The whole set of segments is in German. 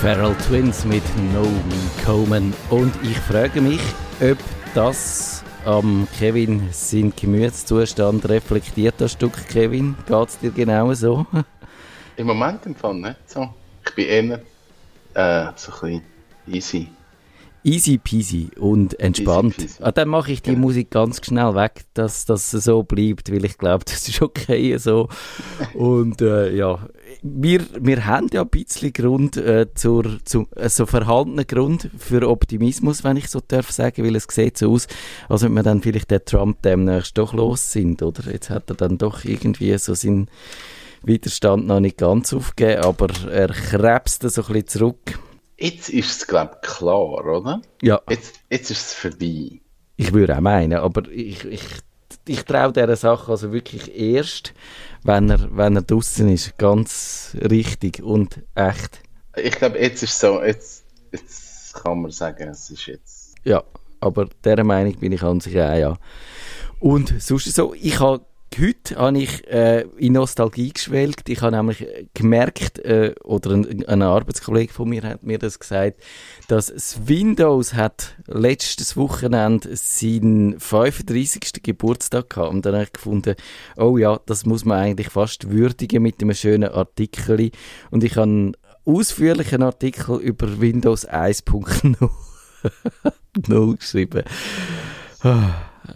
Feral Twins mit Nomi Coleman. Und ich frage mich, ob das am Kevin seinen Gemütszustand reflektiert, das Stück Kevin. Geht es dir genau so? Im Moment im Fall nicht so. Ich bin eher äh, so ein bisschen easy. Easy peasy und entspannt. Easy peasy. Ah, dann mache ich die genau. Musik ganz schnell weg, dass das so bleibt, weil ich glaube, das ist okay so. und äh, ja, wir, wir haben ja ein bisschen Grund, äh, zur, zu, äh, so verhaltenen Grund für Optimismus, wenn ich so darf sagen, weil es sieht so aus, als ob wir dann vielleicht der Trump demnächst doch los sind, oder? Jetzt hat er dann doch irgendwie so seinen Widerstand noch nicht ganz aufgegeben, aber er krebst so ein bisschen zurück Jetzt ist es, glaube ich, klar, oder? Ja. Jetzt, jetzt ist es vorbei. Ich würde auch meinen, aber ich, ich, ich traue dieser Sache also wirklich erst, wenn er, wenn er draußen ist. Ganz richtig und echt. Ich glaube, jetzt ist es so, jetzt, jetzt kann man sagen, es ist jetzt. Ja, aber dieser Meinung bin ich an sich auch, ja. Und sonst so, ich habe heute habe ich äh, in Nostalgie geschwelgt. Ich habe nämlich gemerkt, äh, oder ein, ein Arbeitskollege von mir hat mir das gesagt, dass das Windows hat letztes Wochenende seinen 35. Geburtstag gehabt. Und dann habe ich gefunden, oh ja, das muss man eigentlich fast würdigen mit einem schönen Artikel. Und ich habe einen ausführlichen Artikel über Windows 1.0 geschrieben.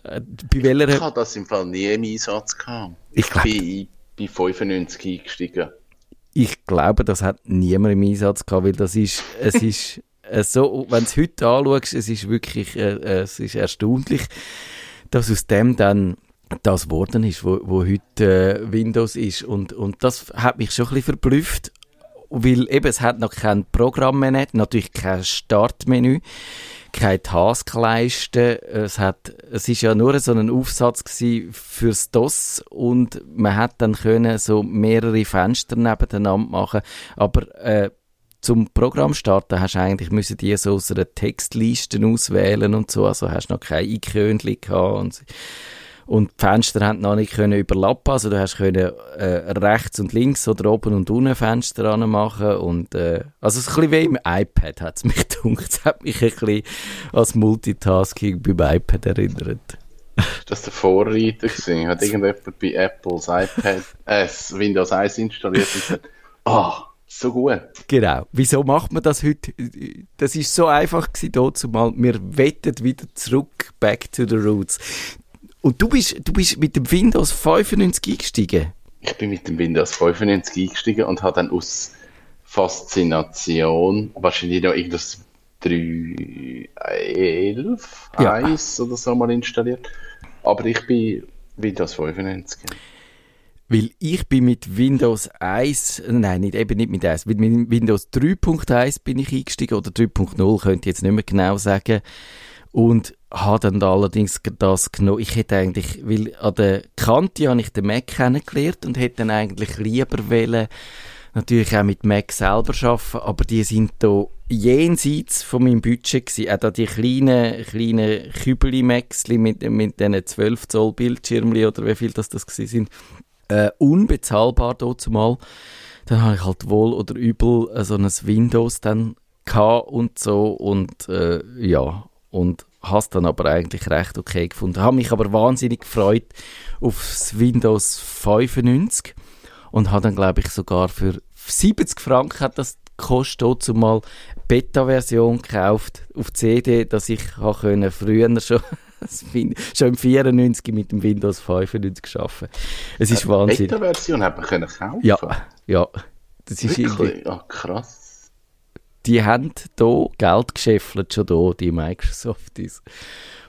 Äh, bei welcher... Ich habe das im Fall nie im Einsatz gehabt. Ich, glaub... bin bei 95 eingestiegen. Ich glaube, das hat niemand im Einsatz gehabt, weil das ist, es ist äh, so, wenn du es heute anschaust, es ist wirklich, äh, äh, es ist erstaunlich, dass aus dem dann das geworden ist, wo, wo heute äh, Windows ist. Und, und das hat mich schon ein bisschen verblüfft, weil eben, es hat noch kein Programmmenü, natürlich kein Startmenü keine Taskleiste. Es hat, es ist ja nur so ein Aufsatz fürs DOS und man hat dann können so mehrere Fenster nebeneinander machen. Aber äh, zum Programm starten hast du eigentlich müssen die so aus einer Textliste auswählen und so. Also hast noch kein Ikönchen gehabt und und die Fenster haben noch nicht können überlappen, also du hast können äh, rechts und links oder oben und unten Fenster machen und äh, also es ist ein bisschen wie im iPad hat es mich gedacht. Es hat mich ein bisschen als Multitasking beim iPad erinnert. Ist das der Vorreiter gewesen? Hat irgendjemand bei Apples iPad äh, Windows 1 installiert und gesagt, ah, oh, so gut. Genau. Wieso macht man das heute? Das ist so einfach gewesen, zumal. Wir wettet wieder zurück, back to the roots. Und du bist, du bist mit dem Windows 95 eingestiegen? Ich bin mit dem Windows 95 eingestiegen und habe dann aus Faszination wahrscheinlich noch irgendwas 3.11 ja. 1 oder so mal installiert. Aber ich bin Windows 95. Weil ich bin mit Windows 1, nein, nicht, eben nicht mit 1, mit Windows 3.1 bin ich eingestiegen oder 3.0, könnte ich jetzt nicht mehr genau sagen. Und habe dann allerdings das genommen. Ich hätte eigentlich, weil an der Kante habe ich den Mac kennengelernt und hätte dann eigentlich lieber wollen, natürlich auch mit Mac selber arbeiten, aber die sind da jenseits von meinem Budget gewesen. Auch da die kleinen, kleinen Kübeli-Macs mit, mit diesen 12 Zoll Bildschirmli oder wie viel das das gewesen sind, äh, unbezahlbar dort zumal. Dann habe ich halt wohl oder übel äh, so ein Windows dann und so und äh, ja, und habe es dann aber eigentlich recht okay gefunden. Habe mich aber wahnsinnig gefreut auf das Windows 95 und habe dann glaube ich sogar für 70 Franken hat das gekostet, zumal Beta-Version gekauft auf CD, dass ich können früher schon schon im 94 mit dem Windows 95 arbeiten. Es ist Wahnsinn. Beta-Version hat man können kaufen. Ja, ja. Das ist Wirklich? irgendwie. Oh, krass die haben hier Geld geschäffelt, schon hier, die Microsofties.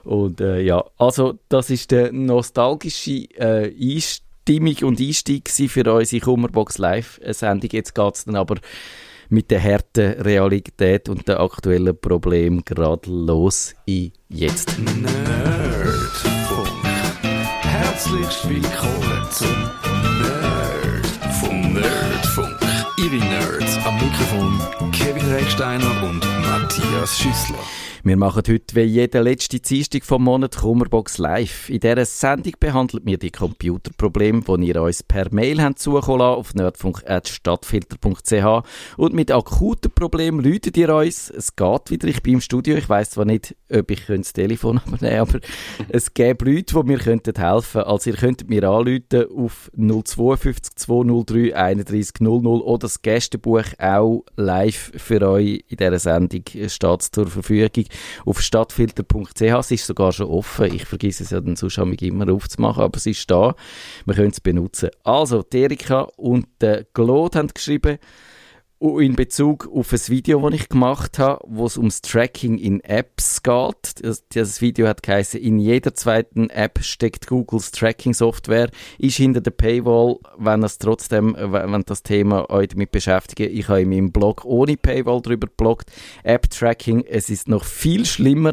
Und äh, ja, also das ist der nostalgische äh, Einstimmung und Einstieg für unsere Kummerbox Live-Sendung. Jetzt geht es dann aber mit der harten Realität und den aktuellen Problemen gerade los in jetzt. Nerdfunk. Herzlich willkommen zum Nerd Recksteiner und Matthias Schüssler. Wir machen heute wie jede letzte Dienstag vom Monat Kummerbox live. In dieser Sendung behandelt wir die Computerprobleme, die ihr uns per Mail habt zukommen lassen, auf nerdfunk.stadtfilter.ch und mit akuten Problemen läutet ihr uns. Es geht wieder, ich bin im Studio, ich weiss zwar nicht, ob ich das Telefon nehmen aber es gibt Leute, die mir helfen könnten. Also ihr könntet mir anrufen auf 052 203 31 00 oder das Gästebuch auch live für euch in dieser Sendung steht zur Verfügung auf stadtfilter.ch. Es ist sogar schon offen. Ich vergesse es ja dann sonst immer aufzumachen, aber es ist da. Wir können es benutzen. Also, Erika und der Claude haben geschrieben, in Bezug auf ein Video, das ich gemacht habe, wo es ums Tracking in Apps geht. Das, das Video hat geheißen, in jeder zweiten App steckt Googles Tracking-Software. Ist hinter der Paywall, wenn das trotzdem, wenn das Thema euch damit beschäftigt. Ich habe in meinem Blog ohne Paywall darüber gebloggt. App-Tracking, es ist noch viel schlimmer.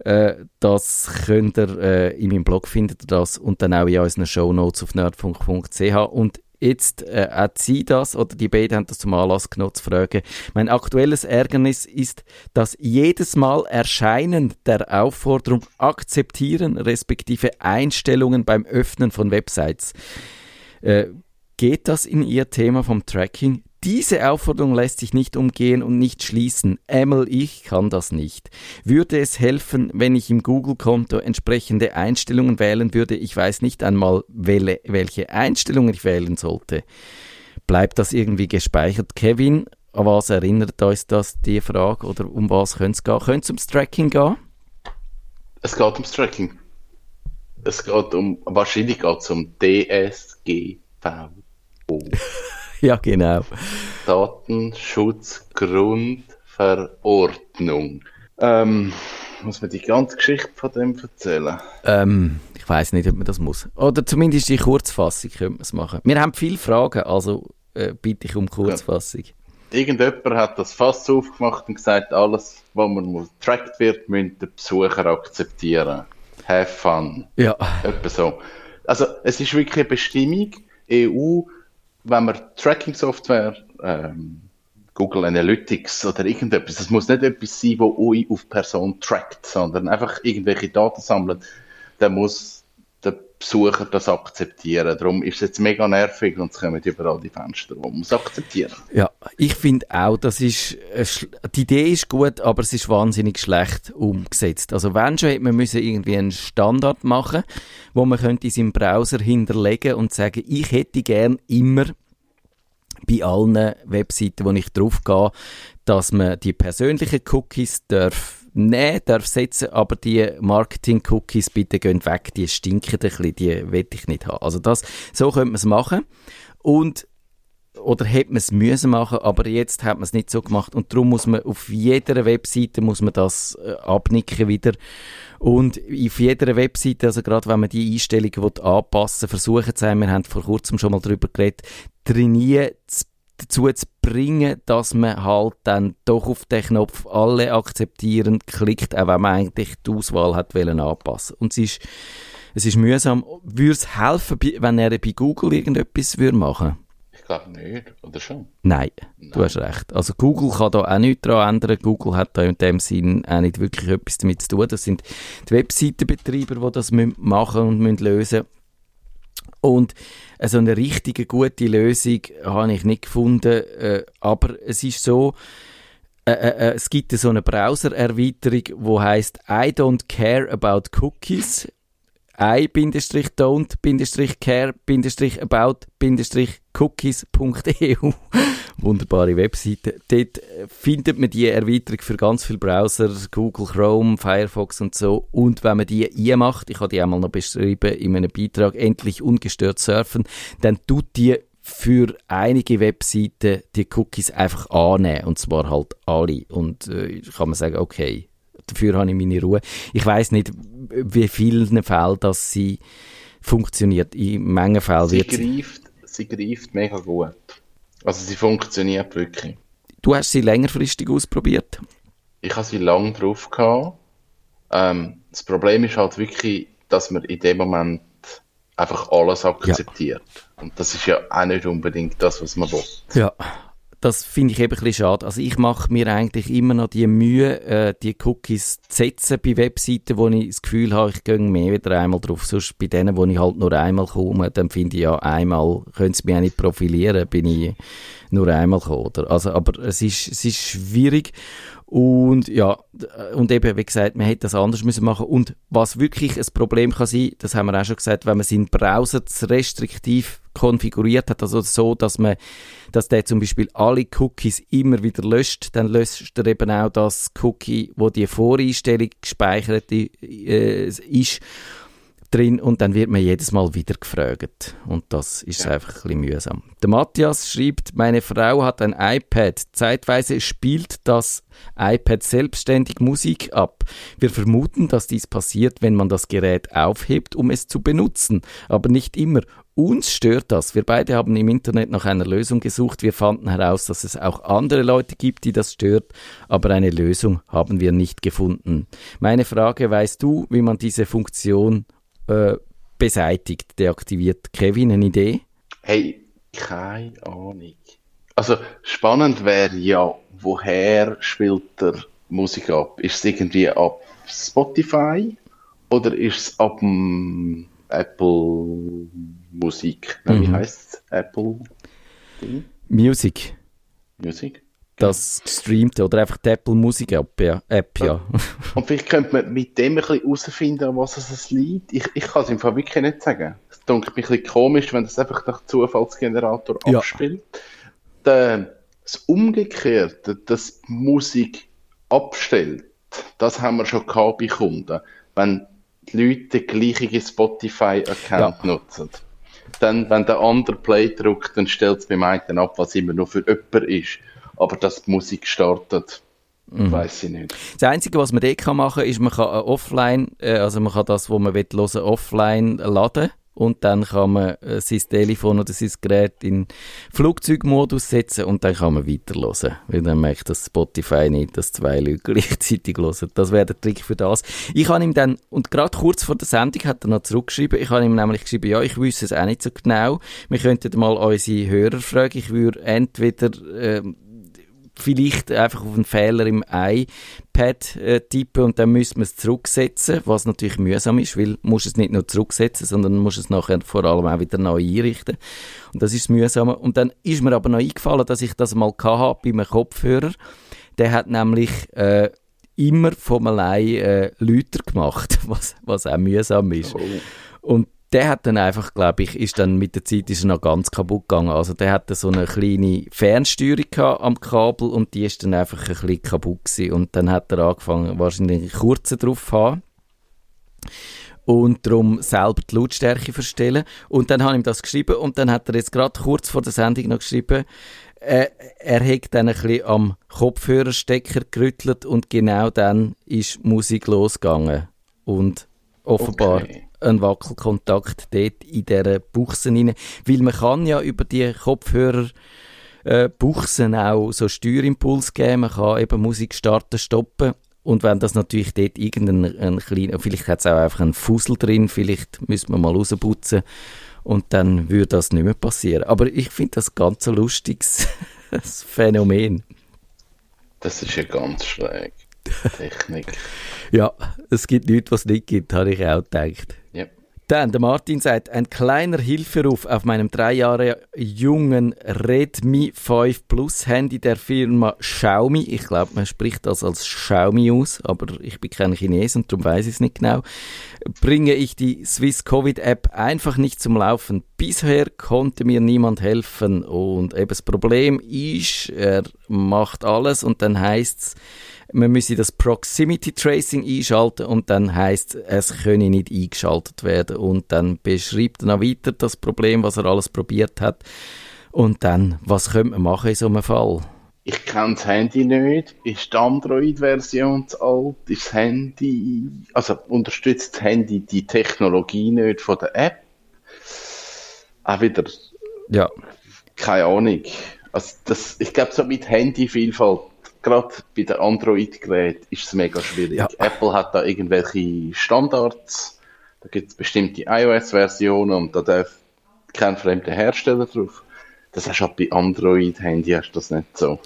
Äh, das könnt ihr, äh, in meinem Blog findet ihr das und dann auch in unseren Show Notes auf nerdfunk.ch und Jetzt äh, hat sie das, oder die beiden haben das zum Anlass genommen zu fragen. Mein aktuelles Ärgernis ist, dass jedes Mal Erscheinen der Aufforderung akzeptieren, respektive Einstellungen beim Öffnen von Websites. Äh, geht das in ihr Thema vom Tracking? Diese Aufforderung lässt sich nicht umgehen und nicht schließen. Emil, ich kann das nicht. Würde es helfen, wenn ich im Google-Konto entsprechende Einstellungen wählen würde? Ich weiß nicht einmal, welche Einstellungen ich wählen sollte. Bleibt das irgendwie gespeichert? Kevin, an was erinnert euch das, die Frage? Oder um was könnte es gehen? Könnte es ums Tracking gehen? Es geht ums Tracking. Es geht um, wahrscheinlich geht es um DSGVO. ja, genau. Datenschutzgrundverordnung. Ähm, muss man die ganze Geschichte von dem erzählen? Ähm, ich weiß nicht, ob man das muss. Oder zumindest die Kurzfassung könnte man es machen. Wir haben viele Fragen, also äh, bitte ich um Kurzfassung. Ja. Irgendjemand hat das Fass aufgemacht und gesagt, alles, was man getrackt wird, müssen der Besucher akzeptieren. Have fun. Ja. Etwa so. Also, es ist wirklich eine Bestimmung, EU wenn man Tracking-Software, ähm, Google Analytics oder irgendetwas, das muss nicht etwas sein, wo euch auf Person trackt, sondern einfach irgendwelche Daten sammelt, dann muss Besucher das akzeptieren. Darum ist es jetzt mega nervig und es kommen überall die Fenster, wo man es akzeptieren. Ja, ich finde auch, das ist, die Idee ist gut, aber es ist wahnsinnig schlecht umgesetzt. Also wenn schon, hätte man müssen irgendwie einen Standard machen, wo man könnte in seinem Browser hinterlegen und sagen, ich hätte gern immer bei allen Webseiten, wo ich drauf gehe, dass man die persönlichen Cookies darf nehmen, darf setzen, aber die Marketing-Cookies bitte gehen weg, die stinken ein bisschen, die will ich nicht haben. Also das, so könnte man es machen. Und oder hätte man es müssen machen, aber jetzt hat man es nicht so gemacht und darum muss man auf jeder Webseite muss man das äh, abnicken wieder und auf jeder Webseite, also gerade wenn man die Einstellungen anpassen will, versuchen zu haben, wir haben vor kurzem schon mal darüber geredet, trainieren zu dazu zu bringen, dass man halt dann doch auf den Knopf alle akzeptieren klickt, auch wenn man eigentlich die Auswahl hat wollen anpassen. Und es ist, es ist mühsam. Würde es helfen, wenn er bei Google irgendetwas würde machen Ich glaube nicht, oder schon? Nein, Nein, du hast recht. Also Google kann da auch nichts daran ändern. Google hat da in dem Sinn auch nicht wirklich etwas damit zu tun. Das sind die Webseitenbetreiber, die das machen und lösen müssen. Und so eine richtige gute Lösung habe ich nicht gefunden. Äh, aber es ist so, äh, äh, äh es gibt so eine Browser-Erweiterung, wo heißt I don't care about cookies. i-care-about-cookies.eu wunderbare Webseite. Dort findet man die Erweiterung für ganz viele Browser, Google Chrome, Firefox und so. Und wenn man die einmacht, ich habe die einmal noch beschrieben in einem Beitrag, endlich ungestört surfen, dann tut die für einige Webseiten die Cookies einfach annehmen. Und zwar halt alle. Und äh, kann man sagen, okay, dafür habe ich meine Ruhe. Ich weiß nicht, wie vielen Fällen das sie funktioniert. In Mengen Fällen sie greift, sie greift mega gut. Also sie funktioniert wirklich. Du hast sie längerfristig ausprobiert? Ich habe sie lange drauf gehabt. Ähm, das Problem ist halt wirklich, dass man in dem Moment einfach alles akzeptiert. Ja. Und das ist ja auch nicht unbedingt das, was man will. Ja, das finde ich eben ein bisschen schade. Also ich mache mir eigentlich immer noch die Mühe, äh, die Cookies zu setzen bei Webseiten, wo ich das Gefühl habe, ich gehe mehr wieder einmal drauf. Sonst bei denen, wo ich halt nur einmal komme, dann finde ich ja, einmal können sie mich auch nicht profilieren, bin ich nur einmal gekommen, oder? Also, aber es ist, es ist schwierig. Und ja, und eben, wie gesagt, man hätte das anders müssen machen. Und was wirklich ein Problem kann sein, das haben wir auch schon gesagt, wenn man seinen Browser zu restriktiv konfiguriert hat, also so, dass man, dass der zum Beispiel alle Cookies immer wieder löscht, dann löscht er eben auch das Cookie, wo die Voreinstellung gespeichert äh, ist drin und dann wird man jedes Mal wieder gefragt. Und das ist ja. einfach ein bisschen mühsam. Der Matthias schreibt, meine Frau hat ein iPad. Zeitweise spielt das iPad selbstständig Musik ab. Wir vermuten, dass dies passiert, wenn man das Gerät aufhebt, um es zu benutzen. Aber nicht immer. Uns stört das. Wir beide haben im Internet nach einer Lösung gesucht. Wir fanden heraus, dass es auch andere Leute gibt, die das stört, aber eine Lösung haben wir nicht gefunden. Meine Frage, weißt du, wie man diese Funktion äh, beseitigt, deaktiviert. Kevin, eine Idee? Hey, keine Ahnung. Also spannend wäre ja, woher spielt der Musik ab? Ist es irgendwie ab Spotify oder ist es ab dem Apple Musik? Mhm. Wie heißt es? Apple Music. Music? das streamte oder einfach die Apple Musik App, ja. App, ja. Und vielleicht könnte man mit dem ein bisschen herausfinden, was es liegt. Ich, ich kann es im Fall wirklich nicht sagen. Es klingt ein bisschen komisch, wenn das einfach nach Zufallsgenerator ja. abspielt. Der, das Umgekehrte, dass Musik abstellt, das haben wir schon gehabt bei Kunden. Wenn die Leute den gleichen Spotify-Account ja. nutzen. Dann, wenn der andere Play drückt, dann stellt es beim einen ab, was immer nur für jemand ist aber dass die Musik startet, mhm. weiß ich nicht. Das Einzige, was man dort machen kann, ist, man kann offline, äh, also man kann das, was man will, hören, offline laden und dann kann man äh, sein Telefon oder sein Gerät in Flugzeugmodus setzen und dann kann man weiter hören. Weil dann merkt das Spotify nicht, dass zwei Leute gleichzeitig hören. Das wäre der Trick für das. Ich habe ihm dann, und gerade kurz vor der Sendung hat er noch zurückgeschrieben, ich habe ihm nämlich geschrieben, ja, ich wüsste es auch nicht so genau. Wir könnten mal unsere Hörer fragen. Ich würde entweder... Äh, vielleicht einfach auf einen Fehler im iPad äh, tippen und dann müssen wir es zurücksetzen, was natürlich mühsam ist, weil musst es nicht nur zurücksetzen, sondern musst es nachher vor allem auch wieder neu einrichten. Und das ist mühsam. Und dann ist mir aber noch eingefallen, dass ich das mal hatte bei einem Kopfhörer. Der hat nämlich äh, immer von allein äh, Lüter gemacht, was, was auch mühsam ist. Oh. Und der hat dann einfach, glaube ich, ist dann mit der Zeit ist er noch ganz kaputt gegangen. Also der hatte so eine kleine Fernsteuerung am Kabel und die ist dann einfach ein bisschen kaputt gewesen. Und dann hat er angefangen, wahrscheinlich kurze drauf haben und darum selber die Lautstärke verstellen. Und dann habe ich ihm das geschrieben und dann hat er jetzt gerade kurz vor der Sendung noch geschrieben, äh, er hat dann ein bisschen am Kopfhörerstecker gerüttelt und genau dann ist Musik losgegangen. Und offenbar okay ein Wackelkontakt dort in dieser Buchse rein. Weil man kann ja über die Kopfhörer äh, Buchsen auch so Steuerimpuls geben. Man kann eben Musik starten, stoppen. Und wenn das natürlich dort irgendein kleiner, vielleicht hat es auch einfach einen Fussel drin, vielleicht müssen wir mal rausputzen und dann würde das nicht mehr passieren. Aber ich finde das ganz ein lustiges Phänomen. Das ist ja ganz schräg. Technik. ja, es gibt nichts, was es nicht gibt, habe ich auch gedacht. Dann, der Martin sagt, ein kleiner Hilferuf auf meinem drei Jahre jungen Redmi 5 Plus Handy der Firma Xiaomi. Ich glaube, man spricht das als Xiaomi aus, aber ich bin kein Chines und darum weiß ich es nicht genau. Bringe ich die Swiss Covid App einfach nicht zum Laufen. Bisher konnte mir niemand helfen und eben das Problem ist, er macht alles und dann heißt es, man müsse das Proximity Tracing einschalten und dann heißt es könne nicht eingeschaltet werden und dann beschreibt er noch weiter das Problem, was er alles probiert hat und dann, was könnte man machen in so einem Fall? Ich kenne das Handy nicht. Ist die Android-Version zu alt? Ist das Handy, also unterstützt das Handy die Technologie nicht von der App? Auch wieder. Ja. Keine Ahnung. Also das, ich glaube, so mit Handyvielfalt gerade bei den Android-Geräten ist es mega schwierig. Ja. Apple hat da irgendwelche Standards, da gibt es bestimmte iOS-Versionen und da darf kein fremder Hersteller drauf. Das hast du auch bei Android-Handy hast du das nicht so.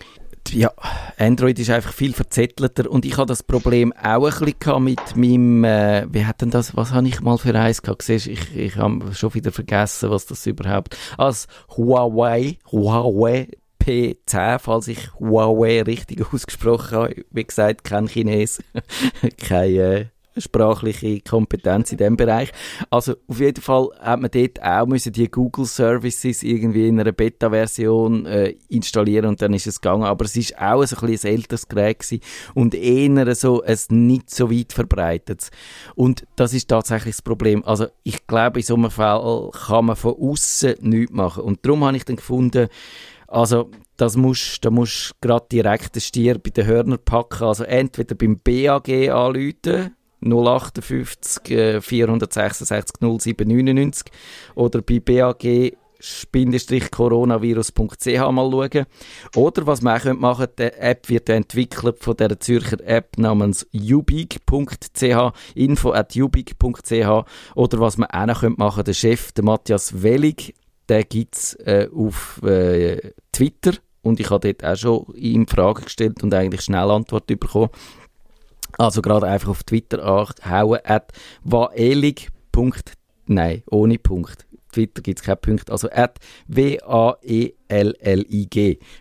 Ja, Android ist einfach viel verzettelter und ich habe das Problem auch ein bisschen mit meinem, äh, wie hat denn das, was habe ich mal für eins gehabt? Siehst, ich, ich habe schon wieder vergessen, was das überhaupt, als Huawei, Huawei P10, falls ich Huawei richtig ausgesprochen habe. Wie gesagt, kein Chines, keine äh, sprachliche Kompetenz in dem Bereich. Also auf jeden Fall hat man dort auch müssen die Google Services irgendwie in einer Beta-Version äh, installieren und dann ist es gegangen. Aber es ist auch so ein, bisschen ein älteres Gerät und eher so ein nicht so weit verbreitet. Und das ist tatsächlich das Problem. Also ich glaube, in so einem Fall kann man von außen nichts machen. Und darum habe ich dann gefunden, also, das musst, da musst du gerade direkt den Stier bei den Hörnern packen. Also, entweder beim BAG anrufen, 058 äh, 466 0799 oder bei BAG coronavirus.ch mal schauen. Oder was man auch machen könnte, die App wird entwickelt von der Zürcher App namens ubig.ch, info at ubig.ch. Oder was man auch noch machen könnte, der Chef, der Matthias Wellig, der gibt es äh, auf äh, Twitter und ich habe dort auch schon ihm Fragen gestellt und eigentlich schnell Antwort bekommen. Also gerade einfach auf Twitter hauen. Nein, ohne Punkt. Twitter gibt es keinen Punkt. Also at W-A-E-L-L-I-G.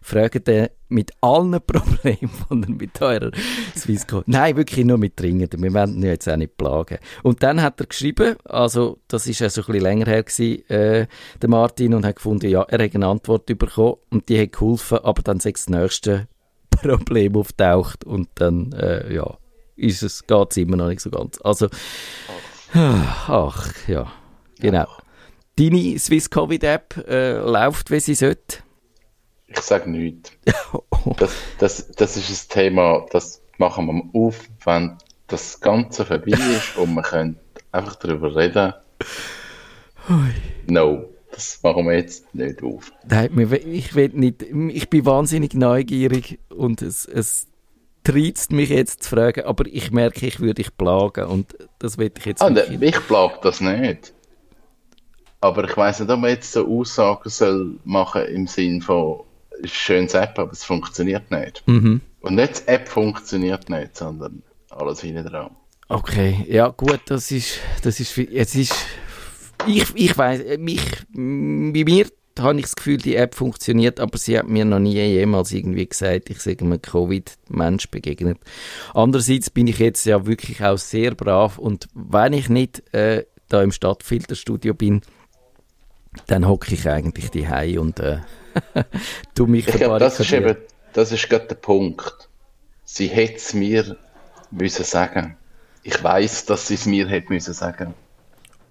Fragt ihr mit allen Problemen, die ihr mit eurer Swisscom... Nein, wirklich nur mit Dringenden. Wir werden ihn jetzt auch nicht plagen. Und dann hat er geschrieben, also das ist ja so ein bisschen länger her gewesen, äh, der Martin, und hat gefunden, ja, er hat eine Antwort bekommen und die hat geholfen, aber dann sechs das nächste Problem auftaucht und dann, äh, ja ist es, geht es immer noch nicht so ganz. Also, ach, ja, genau. Deine Swiss Covid App äh, läuft, wie sie sollte? Ich sage nichts. das, das, das ist ein Thema, das machen wir auf, wenn das Ganze vorbei ist und wir können einfach darüber reden. No, das machen wir jetzt nicht auf. Nein, ich, will nicht, ich bin wahnsinnig neugierig und es, es treizt mich jetzt zu fragen, aber ich merke, ich würde dich plagen und das will ich jetzt ah, nicht. Ich plage das nicht. Aber ich weiß nicht, ob man jetzt so Aussagen soll machen im Sinn von schönes App, aber es funktioniert nicht. Mhm. Und nicht die App funktioniert nicht, sondern alles hinten dran. Okay, ja gut, das ist, das ist, jetzt ist, ich, ich weiß, mich, bei mir habe ich das Gefühl, die App funktioniert, aber sie hat mir noch nie jemals irgendwie gesagt, ich sage einem Covid-Mensch begegnet. Andererseits bin ich jetzt ja wirklich auch sehr brav und wenn ich nicht äh, da im Stadtfilterstudio bin, dann hocke ich eigentlich die und äh, tu mich Ich glaube, das ist eben, das ist gerade der Punkt. Sie hätte es mir müssen sagen. Ich weiß, dass sie es mir hätte müssen sagen.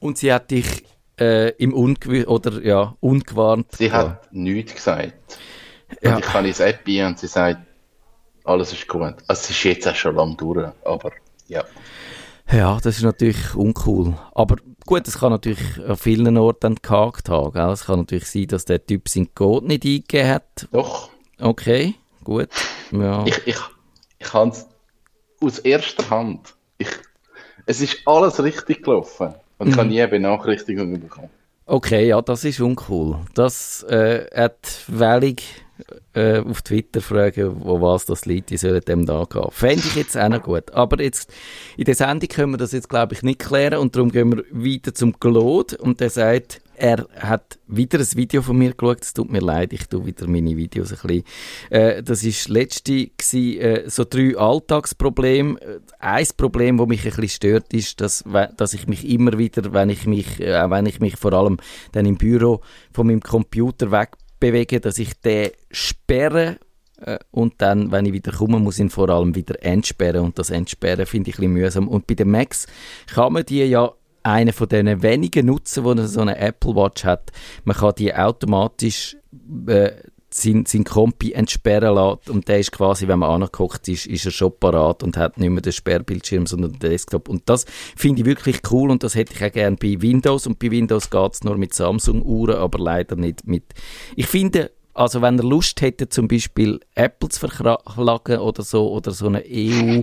Und sie hat dich äh, im Ungew oder ja, ungewarnt. Sie hat nichts gesagt. Ja. Und ich kann ins App ein und sie sagt, alles ist gut. Also es ist jetzt auch schon lange durch, aber ja. Ja, das ist natürlich uncool. Aber gut, es kann natürlich an vielen Orten gehakt haben. Gell? Es kann natürlich sein, dass der Typ sein Code nicht eingegeben hat. Doch. Okay, gut. Ja. Ich, ich, ich kann es aus erster Hand. Ich, es ist alles richtig gelaufen. Und ich habe nie Benachrichtigungen bekommen. Okay, ja, das ist uncool. Das äh, hat Wellig äh, auf Twitter fragen, wo was das liegt, die sollen dem da gehen. Fände ich jetzt auch noch gut. Aber jetzt, in der Sendung können wir das jetzt, glaube ich, nicht klären und darum gehen wir weiter zum Claude und der sagt, er hat wieder ein Video von mir geschaut. Es tut mir leid, ich tue wieder meine Videos ein bisschen. Äh, das war letzte gewesen, äh, so drei Alltagsprobleme. Äh, ein Problem, das mich ein bisschen stört, ist, dass, dass ich mich immer wieder, wenn ich mich, äh, wenn ich mich vor allem dann im Büro von meinem Computer wegbewege, dass ich den sperre äh, und dann, wenn ich wieder komme, muss ich ihn vor allem wieder entsperren und das Entsperren finde ich ein bisschen mühsam. Und bei den Macs kann man die ja einer von den wenigen Nutzen, die so eine Apple Watch hat. Man kann die automatisch äh, sein, sein Kompi entsperren lassen und der ist quasi, wenn man angeguckt ist, ist er schon parat und hat nicht mehr den Sperrbildschirm, sondern den Desktop. Und das finde ich wirklich cool und das hätte ich auch gerne bei Windows. Und bei Windows geht es nur mit Samsung-Uhren, aber leider nicht mit... Ich finde, Also wenn ihr Lust hättet, zum Beispiel Apple zu verklagen oder so, oder so eine EU,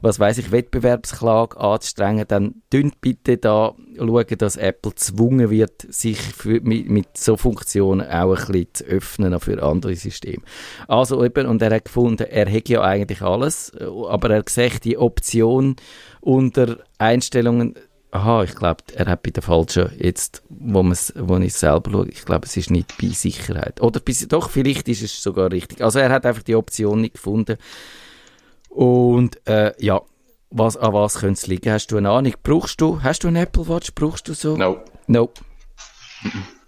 was weiß ich, Wettbewerbsklage anzustrengen, dann dünnt bitte da schauen, dass Apple gezwungen wird, sich für, mit, mit so Funktionen auch ein bisschen zu öffnen für andere Systeme. Also eben, und er hat gefunden, er hätte ja eigentlich alles, aber er sieht die Option unter Einstellungen Aha, ich glaube, er hat bei der falschen, jetzt, wo, wo ich selber schaue, ich glaube, es ist nicht bei Sicherheit. Oder bei, doch, vielleicht ist es sogar richtig. Also er hat einfach die Option nicht gefunden. Und äh, ja, was, an was könnte es liegen? Hast du eine Ahnung? Brauchst du, hast du einen Apple Watch? Brauchst du so? No. No.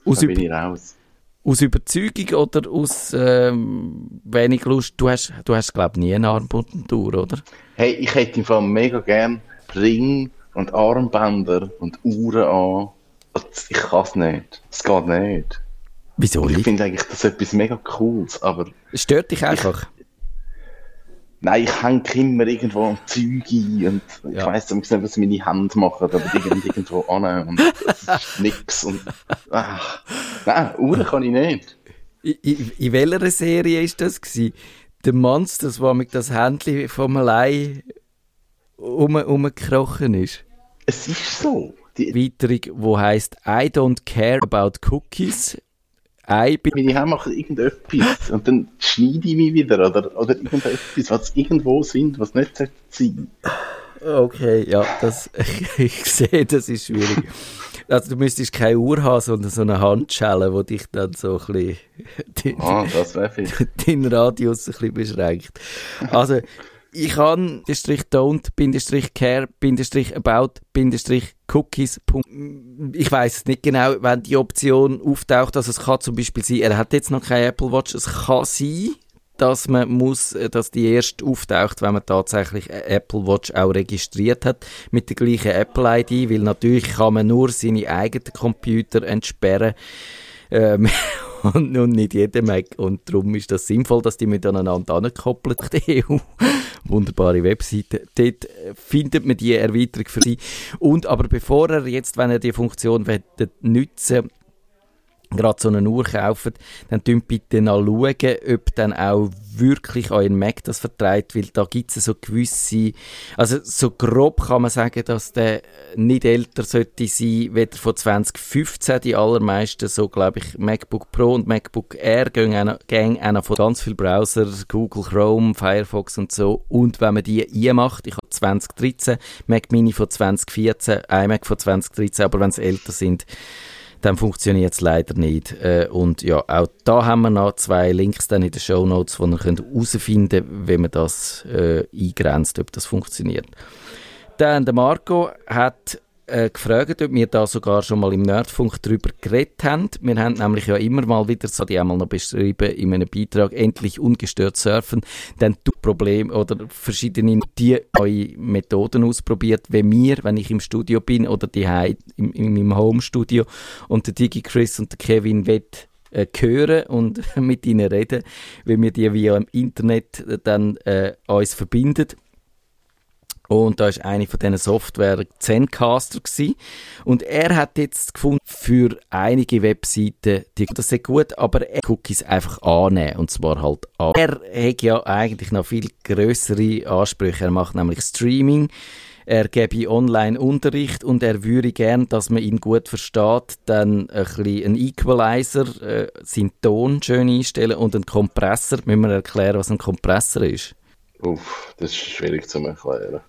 Aus da bin ich raus. Aus Überzeugung oder aus ähm, wenig Lust? Du hast, du hast glaube ich, nie eine Armbundentour, oder? Hey, ich hätte im Fall mega gern Ring und Armbänder und Uhren an. Also, ich kann es nicht. Es geht nicht. Wieso Ich nicht? finde eigentlich das etwas mega Cooles, aber Es stört dich einfach. nein, ich hänge immer irgendwo am Zeug ein und ich Ja. weiss nicht, was meine Hände machen, aber die gehen irgendwo an und das ist nix und ach. Nein, Uhren kann ich nicht. In, in, in welcher Serie ist das gewesen? Der Monster, wo mit das Händchen vom allein um, umgekrochen ist. Es ist so. Die, Erweiterung, wo heißt I don't care about cookies. I be meine Hände machen irgendetwas und dann schneide ich mich wieder oder, oder irgendetwas, was irgendwo sind, was nicht sein. Okay, ja, das, ich sehe, das ist schwierig. Also du müsstest keine Uhr haben, sondern so eine Handschelle, die dich dann so ein bisschen den, Ah, das wäre viel. den Radius ein bisschen beschränkt. Also ich kann Bindestrich don't, Bindestrich care, Bindestrich about, Bindestrich cookies. Punkt. Ich weiß es nicht genau, wenn die Option auftaucht. Also es kann zum Beispiel sein, er hat jetzt noch keine Apple Watch. Es kann sein, dass man muss, äh, dass die erst auftaucht, wenn man tatsächlich eine Apple Watch auch registriert hat mit der gleichen Apple ID, weil natürlich kann man nur seine eigenen Computer entsperren ähm, und, und nicht jeder Mac. Und darum ist das sinnvoll, dass die miteinander angekoppelt EU. Wunderbare Webseite. Dort findet man die Erweiterung für Sie. Und aber bevor er jetzt, wenn er die Funktion nutzen gerade so eine Uhr kaufen, dann tun bitte noch schauen, ob dann auch wirklich euren Mac das vertreibt, weil da gibt es so gewisse, also so grob kann man sagen, dass der nicht älter sollte sein, weder von 2015, die allermeisten, so glaube ich, MacBook Pro und MacBook Air gehen einer, gehen einer von ganz vielen Browser, Google Chrome, Firefox und so, und wenn man die einmacht, ich habe 2013, Mac Mini von 2014, iMac von 2013, aber wenn sie älter sind, dann funktioniert es leider nicht. Äh, und ja, auch da haben wir noch zwei Links dann in den Show Notes, wo ihr herausfinden könnt, wenn man das äh, eingrenzt, ob das funktioniert. Dann der Marco hat äh, gefragt, ob wir da sogar schon mal im Nerdfunk drüber geredet haben. Wir haben nämlich ja immer mal wieder, das hatte ich einmal noch beschrieben, in einem Beitrag, endlich ungestört surfen, dann Problem oder verschiedene die neue Methoden ausprobiert, wie mir, wenn ich im Studio bin oder die im, in meinem Home-Studio und der Digi Chris und der Kevin wett äh, hören und mit ihnen reden, wie wir die via Internet dann äh, uns verbinden. Und da ist eine von diesen Software Zencaster gsi und er hat jetzt gefunden für einige Webseiten, die das sehr gut, aber er Cookies einfach annehmen und zwar halt an. Er hat ja eigentlich noch viel größere Ansprüche. Er macht nämlich Streaming. Er gebe Online-Unterricht und er würde gern, dass man ihn gut versteht, dann ein bisschen einen Equalizer, äh, seinen Ton schön einstellen und einen Kompressor. Müssen wir erklären, was ein Kompressor ist? Uff, das ist schwierig zu erklären.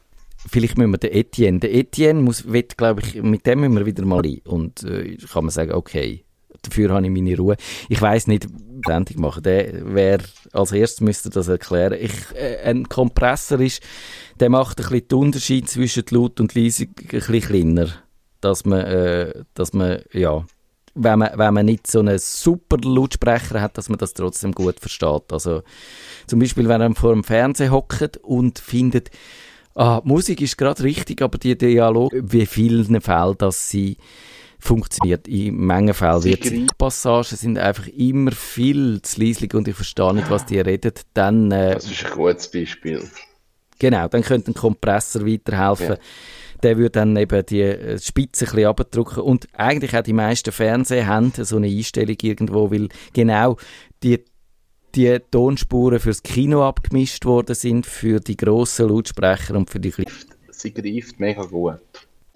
Vielleicht müssen wir den Etienne. Der Etienne muss, glaube ich, mit dem müssen wir wieder mal rein. Und äh, kann man sagen, okay, dafür habe ich meine Ruhe. Ich weiß nicht, ständig machen. Der, wer als erstes müsste das erklären. Ich, äh, ein Kompressor ist, der macht ein bisschen den Unterschied zwischen Laut und Leisung ein bisschen kleiner. Dass man, äh, dass man, ja, wenn man, wenn man nicht so einen super Lautsprecher hat, dass man das trotzdem gut versteht. Also, zum Beispiel, wenn er vor dem Fernseher hockt und findet, Ah, Musik ist gerade richtig, aber die Dialog, wie vielen Fällen dass sie funktioniert. In Mengen Fällen wird die Passagen sind einfach immer viel zu leislich und ich verstehe nicht, was die reden. Dann, äh, Das ist ein gutes Beispiel. genau, dann könnte ein Kompressor weiterhelfen. Ja. Der würde dann eben die äh, Spitze ein bisschen runterdrücken. Und eigentlich auch die meisten Fernseher haben so eine Einstellung irgendwo, weil genau die die Tonspuren fürs Kino abgemischt worden sind, für die grossen Lautsprecher und für die kleinen. Sie greift mega gut.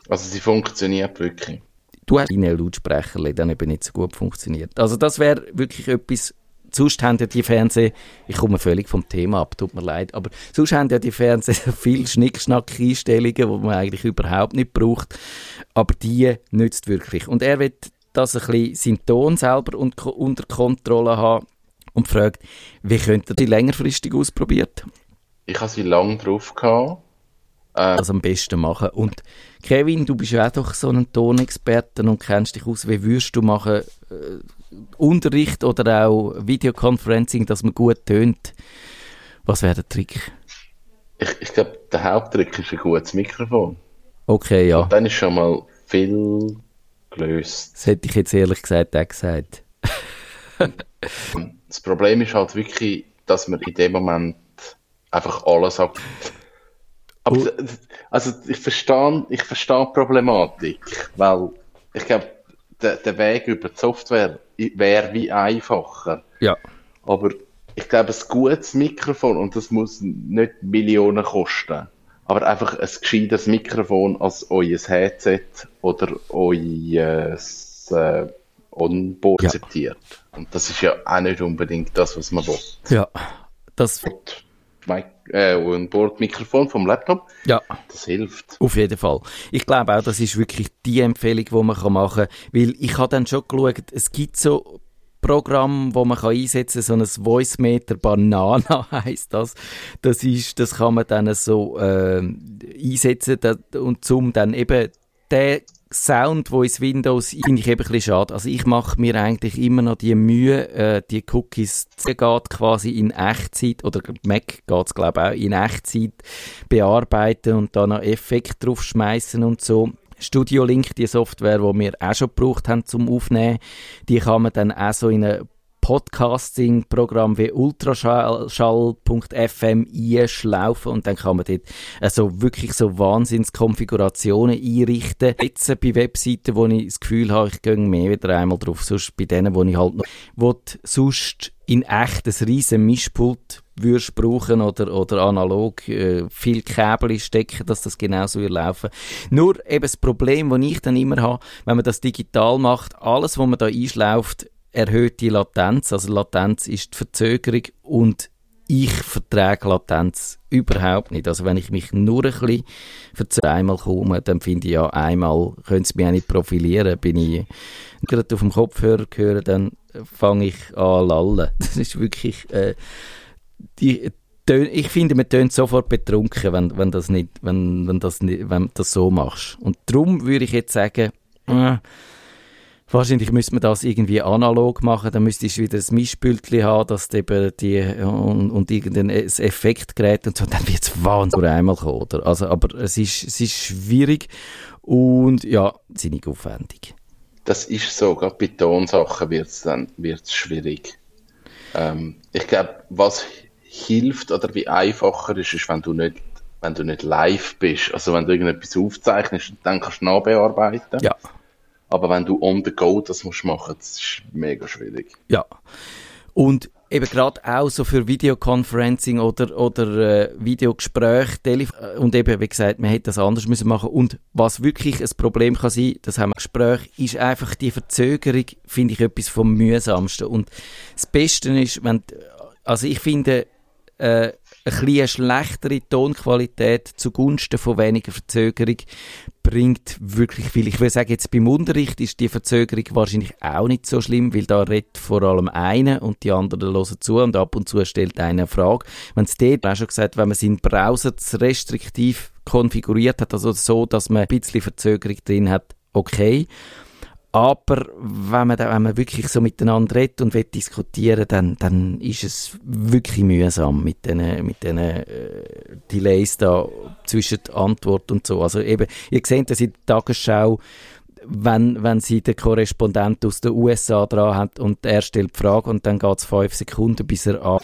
Also sie funktioniert wirklich. Du hast deine Lautsprecher, die dann eben nicht so gut funktioniert. Also das wäre wirklich etwas, sonst haben ja die Fernseher, ich komme völlig vom Thema ab, tut mir leid, aber sonst haben ja die Fernseher viel Schnickschnack-Einstellungen, die man eigentlich überhaupt nicht braucht, aber die nützt wirklich. Und er wird das ein bisschen seinen Ton selber un unter Kontrolle haben und fragt, wie könnte er die längerfristig ausprobiert? Ich habe sie lange drauf gehabt. Das am besten machen. Und Kevin, du bist ja auch doch so ein Tonexperte und kennst dich aus. Wie würdest du machen? Äh, Unterricht oder auch Videoconferencing, dass man gut tönt. Was wäre der Trick? Ich, ich glaube, der Haupttrick ist ein gutes Mikrofon. Okay, ja. Und dann ist schon mal viel gelöst. Das hätte ich jetzt ehrlich gesagt auch gesagt. Das Problem ist halt wirklich, dass man in dem Moment einfach alles sagt. Aber Oh. also ich verstehe, ich verstehe die Problematik, weil ich glaube, der, der Weg über die Software wäre wie einfacher. Ja. Aber ich glaube, ein gutes Mikrofon, und das muss nicht Millionen kosten, aber einfach ein gescheites Mikrofon als euer Headset oder euer äh, Onboard Ja. akzeptiert. Und das ist ja auch nicht unbedingt das, was man will. Ja. Das, Mic äh, Onboard-Mikrofon vom Laptop, ja. das hilft. Auf jeden Fall. Ich glaube auch, das ist wirklich die Empfehlung, die man machen kann. Weil ich habe dann schon geschaut, es gibt so Programme, wo man kann einsetzen kann, so ein Voice Meter Banana heisst das. Das ist, das kann man dann so äh, einsetzen da, und zum dann eben den Sound, wo ins Windows, finde ich eben ein bisschen schade. Also ich mache mir eigentlich immer noch die Mühe, äh, die Cookies die geht quasi in Echtzeit, oder Mac geht es glaube auch, in Echtzeit bearbeiten und da noch Effekt drauf schmeißen und so. Studio Link, die Software, die wir auch schon gebraucht haben zum Aufnehmen, die kann man dann auch so in ein Podcasting-Programm wie ultraschall.fm einschlaufen und dann kann man dort also wirklich so Wahnsinnskonfigurationen einrichten. Jetzt bei Webseiten, wo ich das Gefühl habe, ich gehe mehr wieder einmal drauf, sonst bei denen, wo ich halt noch, wo sonst in echt ein riesen Mischpult würdest brauchen oder, oder analog äh, viel Kabel stecken, dass das genauso wird laufen. Nur eben das Problem, das ich dann immer habe, wenn man das digital macht, alles, was man da einschläuft, erhöht die Latenz. Also Latenz ist die Verzögerung und ich vertrage Latenz überhaupt nicht. Also wenn ich mich nur ein bisschen verzögere, einmal komme, dann finde ich ja, einmal können sie mich auch nicht profilieren. Bin ich gerade auf dem Kopfhörer höre, dann fange ich an lallen. Das ist wirklich, äh, die, ich finde, man tönt sofort betrunken, wenn, wenn, das nicht, wenn, wenn, das nicht, wenn das so machst. Und darum würde ich jetzt sagen, äh, Wahrscheinlich müsste man das irgendwie analog machen, dann müsstest du wieder ein Mischpültchen haben, dass eben die und, und irgendein es- Effektgerät und so, dann wird es wahnsinnig einmal kommen, oder? Also, aber es ist, es ist schwierig und ja, ziemlich aufwendig. Das ist so, gerade bei Tonsachen wird es dann wird's schwierig. Ähm, ich glaube, was hilft oder wie einfacher ist, ist, wenn du nicht, wenn du nicht live bist. Also wenn du irgendetwas aufzeichnest, dann kannst du nachbearbeiten. Ja, Aber wenn du on the go das musst machen, das ist mega schwierig. ja. Und eben gerade auch so für Videoconferencing oder, oder äh, Videogespräche, äh, und eben, wie gesagt, man hätte das anders müssen machen und was wirklich ein Problem kann sein, das haben wir Gespräch, ist einfach die Verzögerung, finde ich etwas vom mühsamsten und das Beste ist, wenn, also ich finde, äh, eine schlechtere Tonqualität zugunsten von weniger Verzögerung bringt wirklich viel. Ich würde sagen, jetzt beim Unterricht ist die Verzögerung wahrscheinlich auch nicht so schlimm, weil da redet vor allem einer und die anderen hören zu und ab und zu stellt einer eine Frage. Wenn es dort auch schon gesagt, wenn man seinen Browser zu restriktiv konfiguriert hat, also so, dass man ein bisschen Verzögerung drin hat, okay. Aber wenn man, da, wenn man wirklich so miteinander redet und will diskutieren, dann, dann ist es wirklich mühsam mit diesen mit äh, Delays da zwischen Antwort und so. Also eben, ihr seht das in der Tagesschau, wenn, wenn sie den Korrespondent aus den USA dran hat und er stellt die Frage und dann geht es fünf Sekunden, bis er an,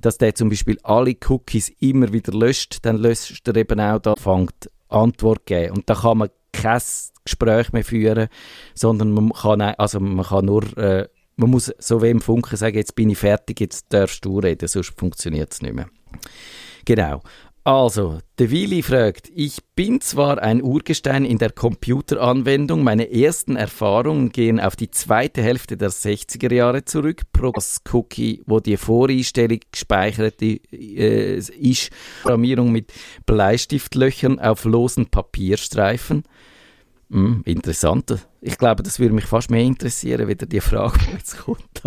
dass der zum Beispiel alle Cookies immer wieder löscht, dann löscht er eben auch da, fängt Antwort geben. Und da kann man kein Gespräch mehr führen, sondern man kann, also man kann nur äh, man muss so wie im Funken sagen, jetzt bin ich fertig, jetzt darfst du reden, sonst funktioniert es nicht mehr. Genau. Also, der Willi fragt, ich bin zwar ein Urgestein in der Computeranwendung, meine ersten Erfahrungen gehen auf die zweite Hälfte der 60er Jahre zurück, pro Cookie, wo die Voreinstellung gespeichert äh, ist, Programmierung mit Bleistiftlöchern auf losen Papierstreifen. Hm, interessant. Ich glaube, das würde mich fast mehr interessieren, wieder die Frage, die jetzt kommt.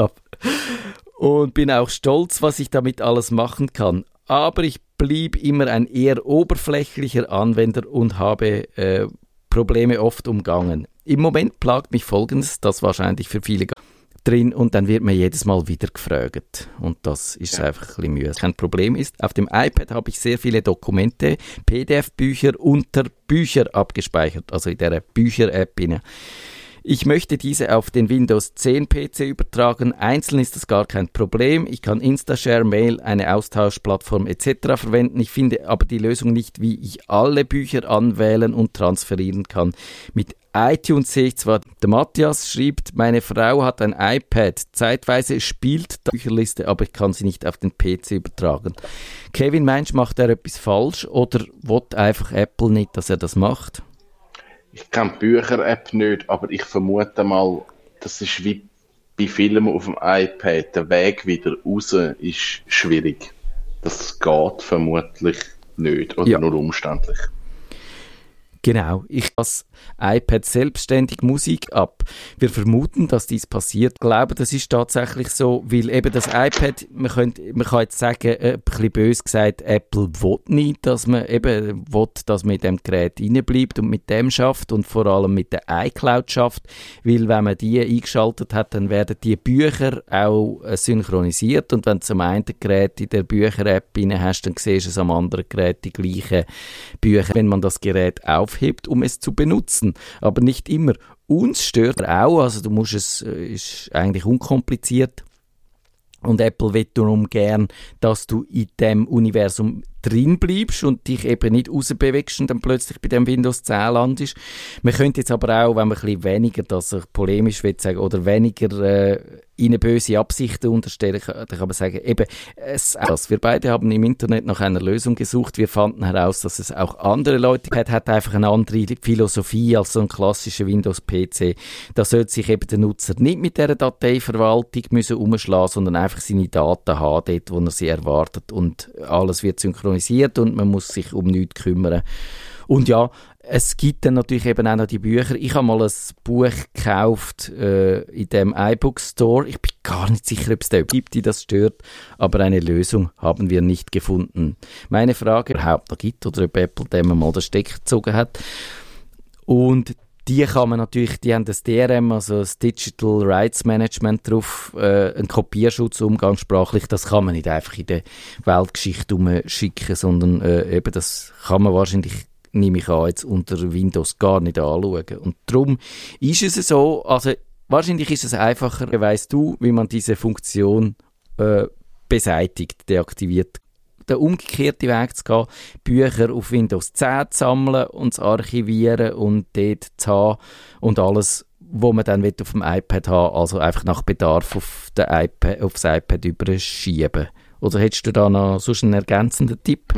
Und bin auch stolz, was ich damit alles machen kann. Aber ich blieb immer ein eher oberflächlicher Anwender und habe äh, Probleme oft umgangen. Im Moment plagt mich Folgendes, das wahrscheinlich für viele drin und dann wird mir jedes Mal wieder gefragt. Und das ist ja. einfach ein bisschen Mühe. Kein Problem ist, auf dem iPad habe ich sehr viele Dokumente, PDF-Bücher unter Bücher abgespeichert, also in der Bücher-App. Ich möchte diese auf den Windows 10 PC übertragen. Einzeln ist das gar kein Problem. Ich kann Instashare, Mail, eine Austauschplattform etc. verwenden. Ich finde aber die Lösung nicht, wie ich alle Bücher anwählen und transferieren kann. Mit iTunes sehe ich zwar, der Matthias schreibt, meine Frau hat ein iPad. Zeitweise spielt die Bücherliste, aber ich kann sie nicht auf den PC übertragen. Kevin meinst, macht er etwas falsch oder will einfach Apple nicht, dass er das macht? Ich kenne die Bücher-App nicht, aber ich vermute mal, das ist wie bei Filmen auf dem iPad. Der Weg wieder raus ist schwierig. Das geht vermutlich nicht oder ja. nur umständlich. Genau, ich das iPad selbstständig Musik ab. Wir vermuten, dass dies passiert. Ich glaube, das ist tatsächlich so, weil eben das iPad, man, könnte, man kann jetzt sagen, äh, ein bisschen böse gesagt, Apple will nicht, dass man eben will, dass man in dem Gerät bleibt und mit dem schafft und vor allem mit der iCloud schafft, weil wenn man die eingeschaltet hat, dann werden die Bücher auch äh, synchronisiert und wenn du zum einen Gerät in der Bücher-App hast, dann siehst du es am anderen Gerät die gleichen Bücher, wenn man das Gerät auf aufhebt, um es zu benutzen. Aber nicht immer. Uns stört er auch, also du musst es, äh, ist eigentlich unkompliziert. Und Apple will darum gern, dass du in dem Universum drin bleibst und dich eben nicht rausbewegst und dann plötzlich bei dem Windows 10 landest. Man könnte jetzt aber auch, wenn man ein bisschen weniger, dass ich polemisch will sagen, oder weniger äh, ihnen böse Absichten unterstellen, dann kann man sagen, eben, es, das. wir beide haben im Internet nach einer Lösung gesucht. Wir fanden heraus, dass es auch andere Leute hat, hat einfach eine andere Philosophie als so ein klassischer Windows-PC. Da sollte sich eben der Nutzer nicht mit der Dateiverwaltung müssen umschlagen, sondern einfach seine Daten haben, dort, wo er sie erwartet und alles wird synchronisiert und man muss sich um nichts kümmern. Und ja, es gibt dann natürlich eben auch noch die Bücher. Ich habe mal ein Buch gekauft äh, in dem iBook Store. Ich bin gar nicht sicher, ob es da gibt, die das stört, aber eine Lösung haben wir nicht gefunden. Meine Frage, überhaupt noch gibt oder ob Apple dem mal den Stecker gezogen hat. Und die kann man natürlich, die haben das DRM, also das Digital Rights Management drauf, äh, ein Kopierschutz umgangssprachlich, das kann man nicht einfach in der Weltgeschichte umschicken, sondern äh, eben das kann man wahrscheinlich nehme ich an, jetzt unter Windows gar nicht anschauen. Und darum ist es so, also wahrscheinlich ist es einfacher, weißt du, wie man diese Funktion äh, beseitigt, deaktiviert. Der umgekehrte Weg zu gehen, Bücher auf Windows 10 zu sammeln und zu archivieren und dort zu haben und alles, wo man dann auf dem iPad haben also einfach nach Bedarf auf den iPad, aufs iPad überschieben. Oder hättest du da noch sonst einen ergänzenden Tipp?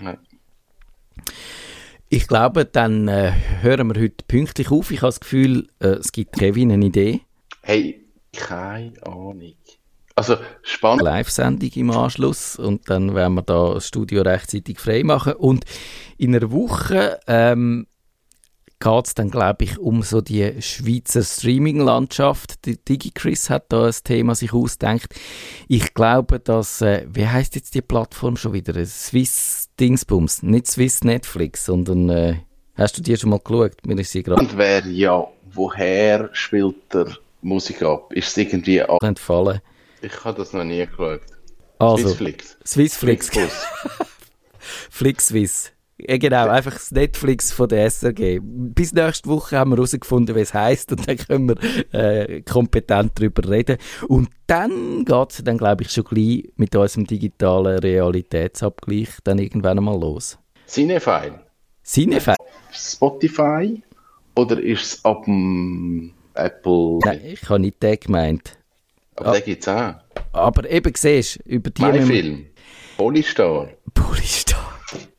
Nein. Ich glaube, dann äh, hören wir heute pünktlich auf. Ich habe das Gefühl, äh, es gibt Kevin eine Idee. Hey, keine Ahnung. Also, spannend. Live-Sendung im Anschluss und dann werden wir da das Studio rechtzeitig frei machen. Und in einer Woche ähm, geht es dann, glaube ich, um so die Schweizer Streaming-Landschaft. DigiChris hat da ein Thema sich ausgedacht. Ich glaube, dass, äh, wie heißt jetzt die Plattform schon wieder? Swiss Dingsbums. Nicht Swiss Netflix, sondern, äh, hast du dir schon mal geschaut? Mir ist sie gerade. Und wer ja, woher spielt der Musik ab? Ist es irgendwie ab? Entfallen. Ich habe das noch nie geschaut. Also, Swissflix. Swissflix. Flixwiss. Ja, genau, einfach das Netflix von der SRG. Bis nächste Woche haben wir herausgefunden, wie es heisst und dann können wir äh, kompetent darüber reden. Und dann geht es dann, glaube ich, schon gleich mit unserem digitalen Realitätsabgleich dann irgendwann einmal los. Cinefile. Cinefile. Spotify oder ist es ab dem Apple? Nein, ich habe nicht den gemeint. Aber den gibt es auch. Aber eben, siehst du, über die... Mein Film. Polystar. Polystar.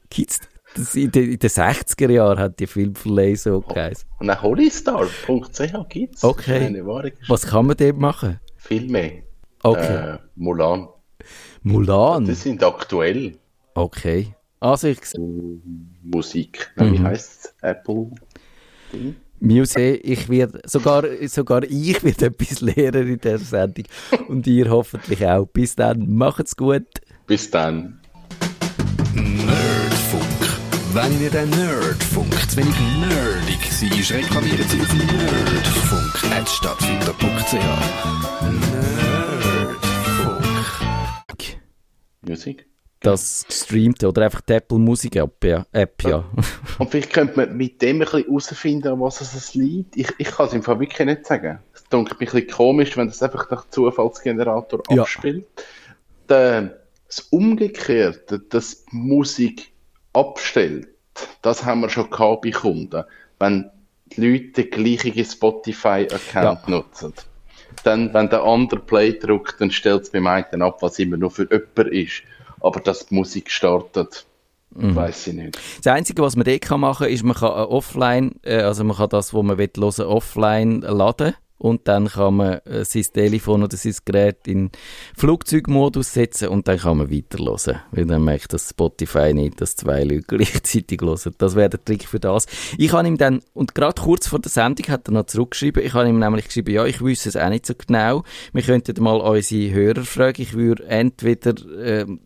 Gibt's das in den, in den 60er Jahren hat die Filmverleih so geheißen. Und auch holystar.ch gibt es. Okay. Was kann man dort machen? Filme. Okay. Äh, Mulan. Mulan. Die sind aktuell. Okay. Also ich Musik. Mhm. Wie heißt es? Apple? Muse, ich werde, sogar, sogar ich werde etwas lernen in dieser Sendung. Und ihr hoffentlich auch. Bis dann, macht's gut. Bis dann. Nerdfunk. Wenn ihr den Nerdfunk zu wenig nerdig seid, reklamiert sie auf nerdfunk.stadtfinder.ch. Nerdfunk. Musik. Das gestreamte oder einfach die Apple Musik App, ja. App, ja. Und vielleicht könnte man mit dem ein bisschen herausfinden, an was es liegt. Ich, ich kann es im Fall wirklich nicht sagen. Es klingt mir ein bisschen komisch, wenn das einfach nach Zufallsgenerator Ja. abspielt. Der, das Umgekehrte, dass Musik abstellt, das haben wir schon gehabt bei Kunden. Wenn die Leute den gleichen Spotify-Account Ja. nutzen. Dann, wenn der andere Play drückt, dann stellt es beim einen ab, was immer nur für jemanden ist. Aber dass die Musik startet, Mhm. weiß ich nicht. Das Einzige, was man dort kann machen kann, ist, man kann offline, äh, also man kann das, was man will, hören, offline laden. Und dann kann man äh, sein Telefon oder sein Gerät in Flugzeugmodus setzen und dann kann man weiterhören. Weil dann merkt das Spotify nicht, dass zwei Leute gleichzeitig hören. Das wäre der Trick für das. Ich habe ihm dann, und gerade kurz vor der Sendung hat er noch zurückgeschrieben, ich habe ihm nämlich geschrieben, ja, ich wüsste es auch nicht so genau. Wir könnten mal unsere Hörer fragen. Ich würde entweder, ähm,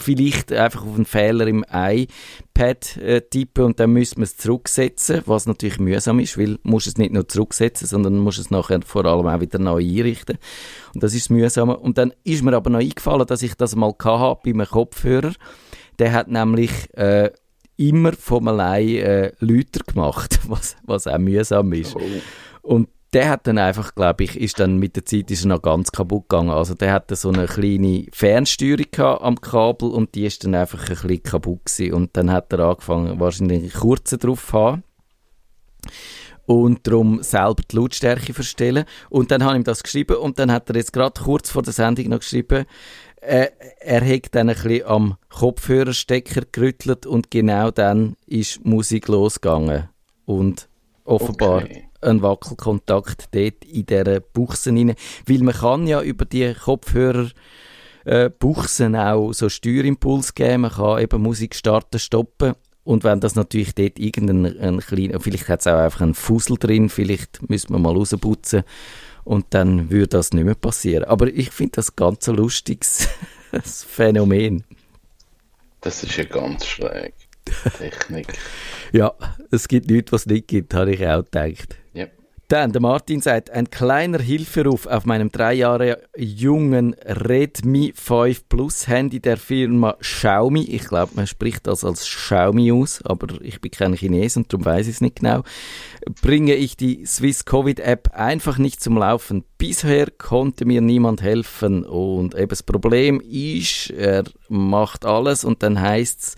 vielleicht einfach auf einen Fehler im iPad äh, tippen und dann müsste man es zurücksetzen, was natürlich mühsam ist, weil du musst es nicht nur zurücksetzen, sondern musst es nachher vor allem auch wieder neu einrichten. Und das ist das Mühsame. Und dann ist mir aber noch eingefallen, dass ich das mal hatte bei einem Kopfhörer. Der hat nämlich äh, immer von allein äh, Lüter gemacht, was, was auch mühsam ist. Oh. Und der hat dann einfach, glaube ich, ist dann mit der Zeit ist er noch ganz kaputt gegangen. Also der hatte so eine kleine Fernsteuerung am Kabel und die ist dann einfach ein bisschen kaputt gewesen. Und dann hat er angefangen, wahrscheinlich kurzen drauf zu haben und darum selber die Lautstärke verstellen. Und dann habe ich ihm das geschrieben und dann hat er jetzt gerade kurz vor der Sendung noch geschrieben, äh, er hat dann ein bisschen am Kopfhörerstecker gerüttelt und genau dann ist Musik losgegangen. Und offenbar Okay. Ein Wackelkontakt dort in dieser Buchse rein. Weil man kann ja über die Kopfhörer äh, Buchsen auch so Steuerimpuls geben. Man kann eben Musik starten, stoppen. Und wenn das natürlich dort irgendein ein kleiner, vielleicht hat es auch einfach einen Fussel drin, vielleicht müssen wir mal rausputzen und dann würde das nicht mehr passieren. Aber ich finde das ganz ein lustiges Phänomen. Das ist ja ganz schräg. Technik. Ja, es gibt nichts, was es nicht gibt, habe ich auch gedacht. Dann, der Martin sagt, ein kleiner Hilferuf auf meinem drei Jahre jungen Redmi 5 Plus Handy der Firma Xiaomi. Ich glaube, man spricht das als Xiaomi aus, aber ich bin kein Chines und darum weiß ich es nicht genau. Bringe ich die Swiss Covid App einfach nicht zum Laufen. Bisher konnte mir niemand helfen und eben das Problem ist, er macht alles und dann heißt's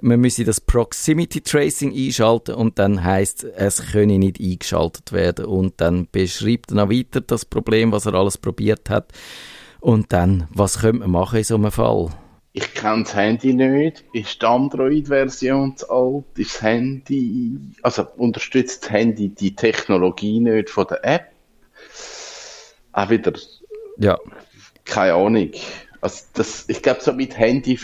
man müsse das Proximity Tracing einschalten und dann heißt es könne nicht eingeschaltet werden und dann beschreibt er noch weiter das Problem, was er alles probiert hat und dann, was könnte man machen in so einem Fall? Ich kenne das Handy nicht. Ist die Android-Version zu alt? Ist das Handy, also unterstützt das Handy die Technologie nicht von der App? Auch wieder, Ja, keine Ahnung. Also das, ich glaube, so mit Handy